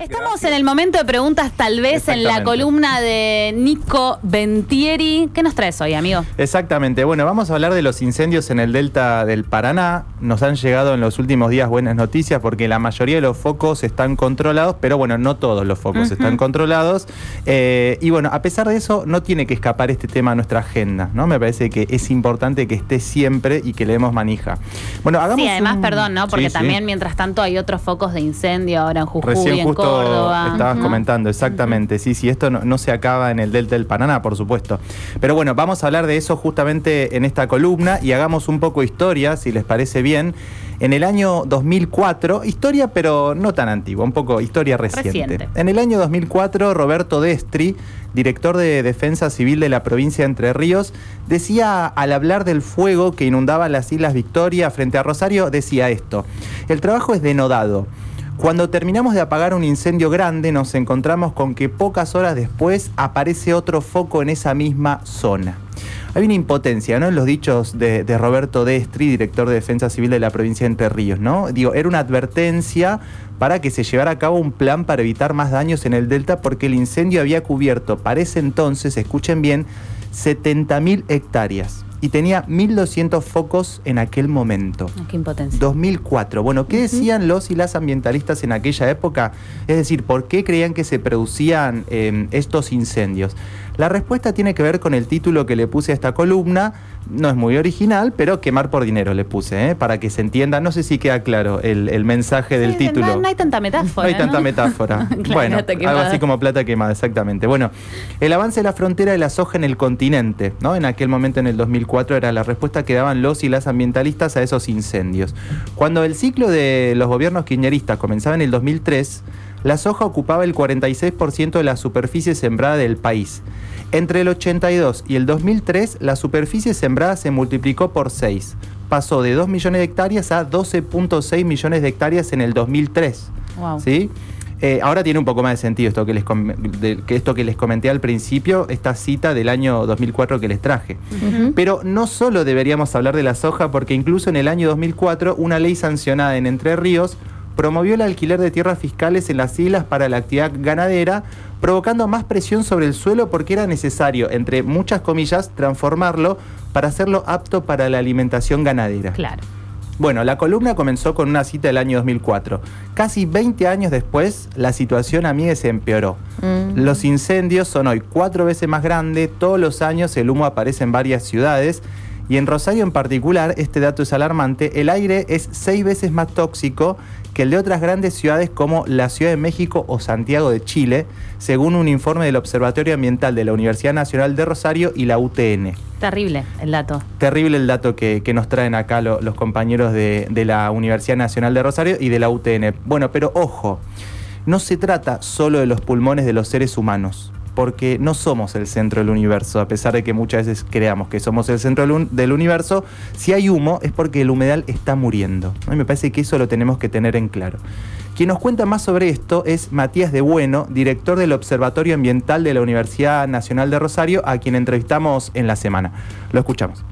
Estamos en el momento de preguntas, tal vez en la columna de Nico Ventieri. ¿Qué nos traes hoy, amigo? Exactamente. Bueno, vamos a hablar de los incendios en el delta del Paraná. Nos han llegado en los últimos días buenas noticias porque la mayoría de los focos están controlados, pero bueno, no todos los focos están controlados. Eh, y bueno, a pesar de eso, no tiene que escapar este tema a nuestra agenda, ¿no? Me parece que es importante que esté siempre y que le demos manija. Bueno, hagamos. Sí, además, perdón, ¿no? Porque también, mientras tanto, hay otros focos de incendio ahora en Jujuy, en estabas comentando, exactamente. Sí, sí, esto no, se acaba en el Delta del Paraná, por supuesto. Pero bueno, vamos a hablar de eso justamente en esta columna y hagamos un poco historia, si les parece bien. En el año 2004, historia pero no tan antigua, un poco historia reciente. reciente. En el año 2004, Roberto Destri, director de Defensa Civil de la provincia de Entre Ríos, decía al hablar del fuego que inundaba las Islas Victoria frente a Rosario, decía esto, el trabajo es denodado. Cuando terminamos de apagar un incendio grande, nos encontramos con que pocas horas después aparece otro foco en esa misma zona. Hay una impotencia, ¿no? En los dichos de, Roberto Destri, director de Defensa Civil de la provincia de Entre Ríos, ¿no? Digo, era una advertencia para que se llevara a cabo un plan para evitar más daños en el delta porque el incendio había cubierto para ese entonces, escuchen bien, 70.000 hectáreas y tenía 1.200 focos en aquel momento. Ah, qué impotencia. 2004. Bueno, ¿qué decían los y las ambientalistas en aquella época? Es decir, ¿por qué creían que se producían em, estos incendios? La respuesta tiene que ver con el título que le puse a esta columna. No es muy original, pero quemar por dinero le puse, ¿eh? para que se entienda. No sé si queda claro el, mensaje del título. No, hay tanta metáfora. No hay tanta metáfora. bueno, algo así como plata quemada, exactamente. Bueno, el avance de la frontera de la soja en el continente, ¿no? En aquel momento, en el 2004, era la respuesta que daban los y las ambientalistas a esos incendios. Cuando el ciclo de los gobiernos kirchneristas comenzaba en el 2003, la soja ocupaba el 46% de la superficie sembrada del país. Entre el 82 y el 2003, la superficie sembrada se multiplicó por 6. Pasó de 2 millones de hectáreas a 12.6 millones de hectáreas en el 2003. ¿sí? Eh, ahora tiene un poco más de sentido esto que, les que esto que les comenté al principio, esta cita del año 2004 que les traje. Pero no solo deberíamos hablar de la soja, porque incluso en el año 2004 una ley sancionada en Entre Ríos promovió el alquiler de tierras fiscales en las islas para la actividad ganadera, provocando más presión sobre el suelo porque era necesario, entre muchas comillas, transformarlo para hacerlo apto para la alimentación ganadera. Claro. Bueno, la columna comenzó con una cita del año 2004. Casi 20 años después, la situación a mí se empeoró. Mm. Los incendios son hoy cuatro veces más grandes, todos los años el humo aparece en varias ciudades y en Rosario en particular, este dato es alarmante, el aire es seis veces más tóxico que el de otras grandes ciudades como la Ciudad de México o Santiago de Chile, según un informe del Observatorio Ambiental de la Universidad Nacional de Rosario y la UTN. Terrible el dato. Terrible el dato que, nos traen acá los compañeros de, de la Universidad Nacional de Rosario y de la UTN. Bueno, pero ojo, no se trata solo de los pulmones de los seres humanos porque no somos el centro del universo, a pesar de que muchas veces creamos que somos el centro del universo, si hay humo es porque el humedal está muriendo. Me parece que eso lo tenemos que tener en claro. Quien nos cuenta más sobre esto es Matías de Bueno, director del Observatorio Ambiental de la Universidad Nacional de Rosario, a quien entrevistamos en la semana. Lo escuchamos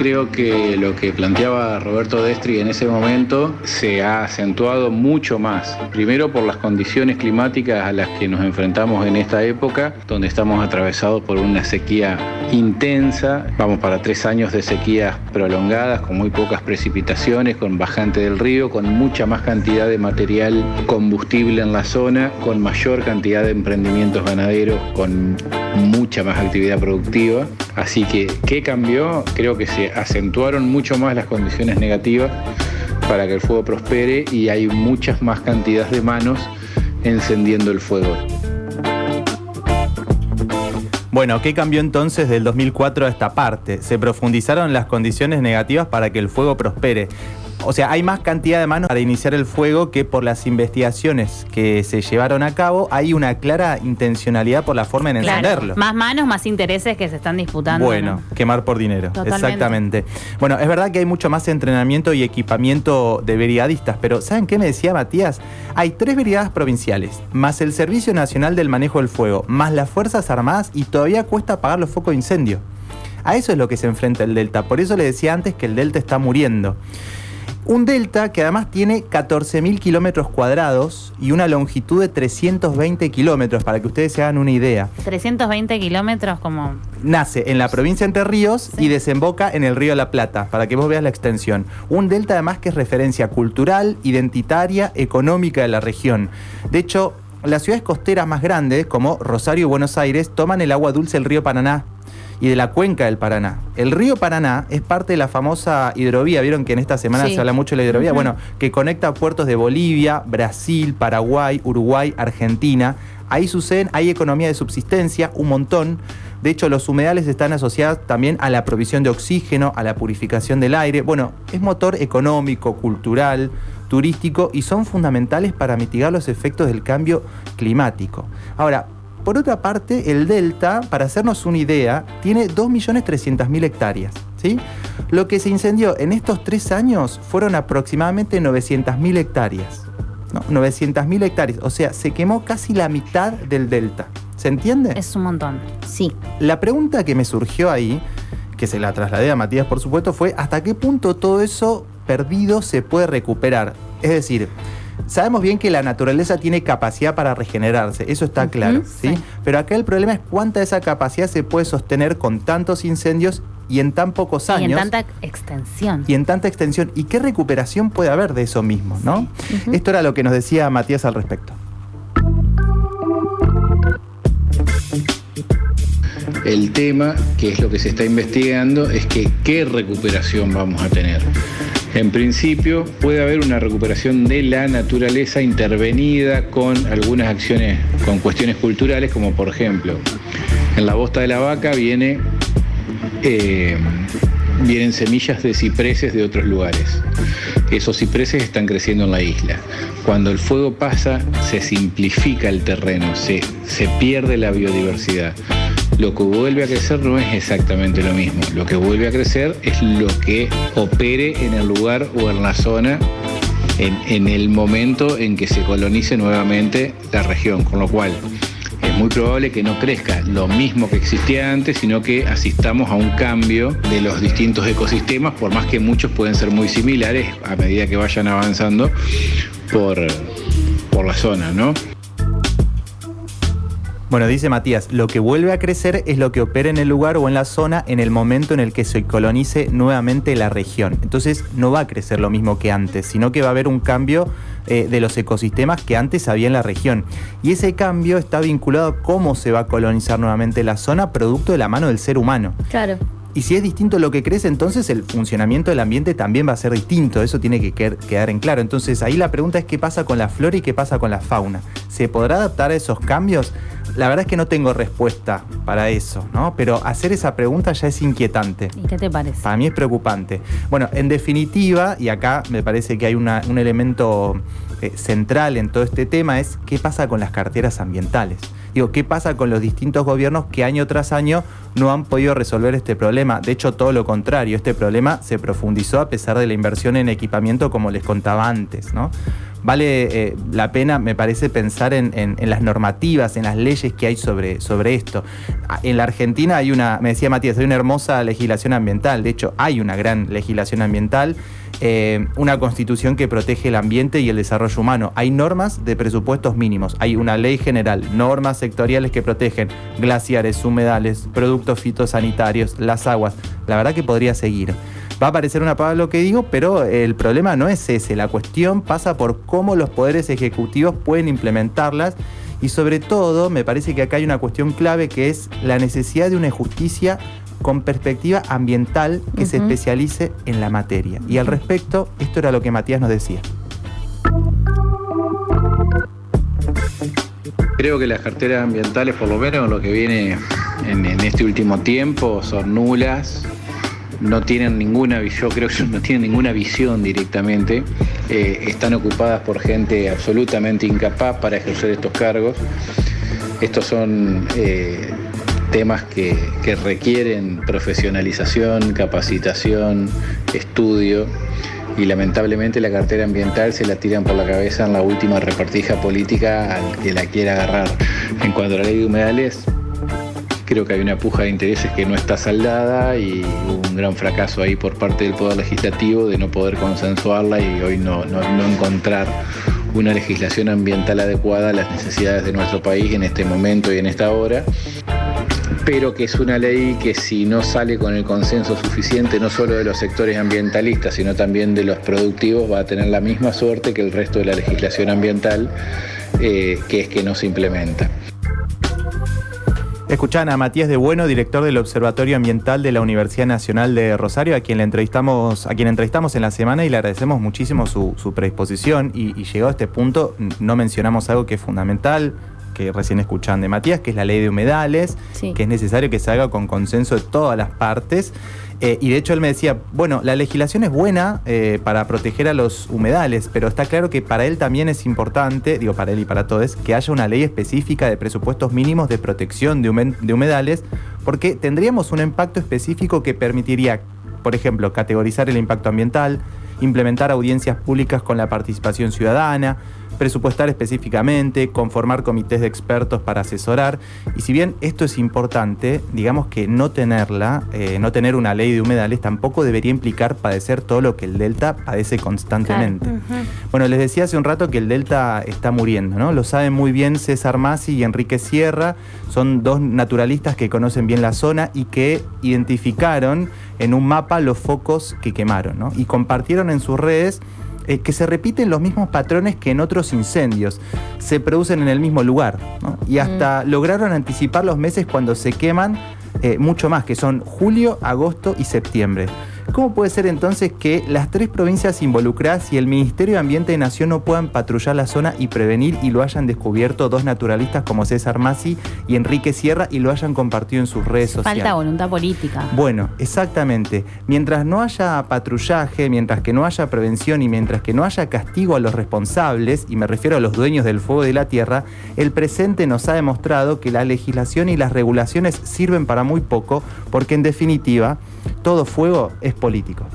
creo que lo que planteaba Roberto Destri en ese momento se ha acentuado mucho más. Primero por las condiciones climáticas a las que nos enfrentamos en esta época, donde estamos atravesados por una sequía intensa. Vamos para tres años de sequías prolongadas, con muy pocas precipitaciones, con bajante del río, con mucha más cantidad de material combustible en la zona, con mayor cantidad de emprendimientos ganaderos, con mucha más actividad productiva. Así que, ¿qué cambió? Creo que se acentuaron mucho más las condiciones negativas para que el fuego prospere y hay muchas más cantidades de manos encendiendo el fuego. Bueno, ¿qué cambió entonces del 2004 a esta parte? Se profundizaron las condiciones negativas para que el fuego prospere. O sea, hay más cantidad de manos para iniciar el fuego que por las investigaciones que se llevaron a cabo. Hay una clara intencionalidad por la forma en encenderlo. Más manos, más intereses que se están disputando. Bueno, quemar por dinero. Exactamente. Bueno, es verdad que hay mucho más entrenamiento y equipamiento de brigadistas, pero ¿saben qué me decía Matías? Hay tres brigadas provinciales, más el Servicio Nacional del Manejo del Fuego, más las Fuerzas Armadas y todavía cuesta apagar los focos de incendio. A eso es lo que se enfrenta el Delta. Por eso le decía antes que el Delta está muriendo. Un delta que además tiene 14.000 kilómetros cuadrados y una longitud de 320 kilómetros, para que ustedes se hagan una idea. 320 kilómetros como... Nace en la provincia de Entre Ríos y desemboca en el río La Plata, para que vos veas la extensión. Un delta además que es referencia cultural, identitaria, económica de la región. De hecho, las ciudades costeras más grandes, como Rosario y Buenos Aires, toman el agua dulce del río Paraná y de la cuenca del Paraná. El río Paraná es parte de la famosa hidrovía, vieron que en esta semana se habla mucho de la hidrovía, bueno, que conecta puertos de Bolivia, Brasil, Paraguay, Uruguay, Argentina. Ahí suceden, hay economía de subsistencia, un montón. De hecho, los humedales están asociados también a la provisión de oxígeno, a la purificación del aire. Bueno, es motor económico, cultural, turístico y son fundamentales para mitigar los efectos del cambio climático. Ahora, por otra parte, el delta, para hacernos una idea, tiene 2.300.000 hectáreas. ¿sí? Lo que se incendió en estos tres años fueron aproximadamente 900.000 hectáreas. ¿no? 900.000 hectáreas, o sea, se quemó casi la mitad del delta. ¿Se entiende? Es un montón, sí. La pregunta que me surgió ahí, que se la trasladé a Matías por supuesto, fue hasta qué punto todo eso perdido se puede recuperar. Es decir, Sabemos bien que la naturaleza tiene capacidad para regenerarse, eso está claro, ¿sí? Pero acá el problema es cuánta de esa capacidad se puede sostener con tantos incendios y en tan pocos años. Y en tanta extensión. Y en tanta extensión. ¿Y qué recuperación puede haber de eso mismo, no? Esto era lo que nos decía Matías al respecto. El tema, que es lo que se está investigando, es que qué recuperación vamos a tener. En principio puede haber una recuperación de la naturaleza intervenida con algunas acciones, con cuestiones culturales, como por ejemplo, en la bosta de la vaca eh, vienen semillas de cipreses de otros lugares. Esos cipreses están creciendo en la isla. Cuando el fuego pasa, se simplifica el terreno, se, se pierde la biodiversidad lo que vuelve a crecer no es exactamente lo mismo. Lo que vuelve a crecer es lo que opere en el lugar o en la zona en, el momento en que se colonice nuevamente la región. Con lo cual es muy probable que no crezca lo mismo que existía antes, sino que asistamos a un cambio de los distintos ecosistemas, por más que muchos pueden ser muy similares a medida que vayan avanzando por, por la zona, ¿no? Bueno, dice Matías, lo que vuelve a crecer es lo que opera en el lugar o en la zona en el momento en el que se colonice nuevamente la región. Entonces no va a crecer lo mismo que antes, sino que va a haber un cambio eh, de los ecosistemas que antes había en la región. Y ese cambio está vinculado a cómo se va a colonizar nuevamente la zona producto de la mano del ser humano. Claro. Y si es distinto lo que crece, entonces el funcionamiento del ambiente también va a ser distinto. Eso tiene que quedar en claro. Entonces ahí la pregunta es qué pasa con la flora y qué pasa con la fauna. ¿Se podrá adaptar a esos cambios? La verdad es que no tengo respuesta para eso, ¿no? Pero hacer esa pregunta ya es inquietante. ¿Y qué te parece? Para mí es preocupante. Bueno, en definitiva, y acá me parece que hay un elemento eh, central en todo este tema, es qué pasa con las carteras ambientales. Digo, ¿qué pasa con los distintos gobiernos que año tras año no han podido resolver este problema? De hecho, todo lo contrario, este problema se profundizó a pesar de la inversión en equipamiento, como les contaba antes, ¿no? Vale eh, la pena, me parece, pensar en, las normativas, en las leyes que hay sobre, sobre esto. Ah, en la Argentina hay una, me decía Matías, hay una hermosa legislación ambiental, de hecho hay una gran legislación ambiental, eh, una constitución que protege el ambiente y el desarrollo humano. Hay normas de presupuestos mínimos, hay una ley general, normas sectoriales que protegen glaciares, humedales, productos fitosanitarios, las aguas. La verdad que podría seguir. Va a parecer una palabra lo que digo, pero el problema no es ese. La cuestión pasa por cómo los poderes ejecutivos pueden implementarlas y sobre todo me parece que acá hay una cuestión clave que es la necesidad de una justicia con perspectiva ambiental que se especialice en la materia. Y al respecto, esto era lo que Matías nos decía. Creo que las carteras ambientales, por lo menos lo que viene en, en este último tiempo, son nulas no tienen ninguna yo creo que no tienen ninguna visión directamente, eh, están ocupadas por gente absolutamente incapaz para ejercer estos cargos. Estos son eh, temas que, que requieren profesionalización, capacitación, estudio y lamentablemente la cartera ambiental se la tiran por la cabeza en la última repartija política al que la quiera agarrar. En cuanto a la ley de humedales, Creo que hay una puja de intereses que no está saldada y un gran fracaso ahí por parte del Poder Legislativo de no poder consensuarla y hoy no, no, no encontrar una legislación ambiental adecuada a las necesidades de nuestro país en este momento y en esta hora pero que es una ley que si no sale con el consenso suficiente, no solo de los sectores ambientalistas, sino también de los productivos, va a tener la misma suerte que el resto de la legislación ambiental, eh, que es que no se implementa. Escuchan a Matías de Bueno, director del Observatorio Ambiental de la Universidad Nacional de Rosario, a quien le entrevistamos, a quien entrevistamos en la semana y le agradecemos muchísimo su, predisposición. Y, y llegado a este punto, no mencionamos algo que es fundamental, que recién escuchan de Matías, que es la ley de humedales, que es necesario que se haga con consenso de todas las partes. Eh, y de hecho él me decía, bueno, la legislación es buena eh, para proteger a los humedales, pero está claro que para él también es importante, digo para él y para todos, que haya una ley específica de presupuestos mínimos de protección de, humedales, porque tendríamos un impacto específico que permitiría, por ejemplo, categorizar el impacto ambiental, implementar audiencias públicas con la participación ciudadana, presupuestar específicamente, conformar comités de expertos para asesorar. Y si bien esto es importante, digamos que no tenerla, eh, no tener una ley de humedales tampoco debería implicar padecer todo lo que el Delta padece constantemente. Bueno, les decía hace un rato que el Delta está muriendo, ¿no? Lo saben muy bien César Masi y Enrique Sierra, son dos naturalistas que conocen bien la zona y que identificaron en un mapa los focos que quemaron, ¿no? Y compartieron en sus redes eh, que se repiten los mismos patrones que en otros incendios. Se producen en el mismo lugar. Y hasta mm. lograron anticipar los meses cuando se queman eh, mucho más, que son julio, agosto y septiembre. ¿Cómo puede ser entonces que las tres provincias involucradas y el Ministerio de Ambiente de Nación no puedan patrullar la zona y prevenir y lo hayan descubierto dos naturalistas como César Masi y Enrique Sierra y lo hayan compartido en sus redes sociales? Falta voluntad política. Bueno, exactamente. Mientras no haya patrullaje, mientras que no haya prevención y mientras que no haya castigo a los responsables, y me refiero a los dueños del fuego de la tierra, el presente nos ha demostrado que la legislación y las regulaciones sirven para muy poco porque en definitiva todo fuego es político.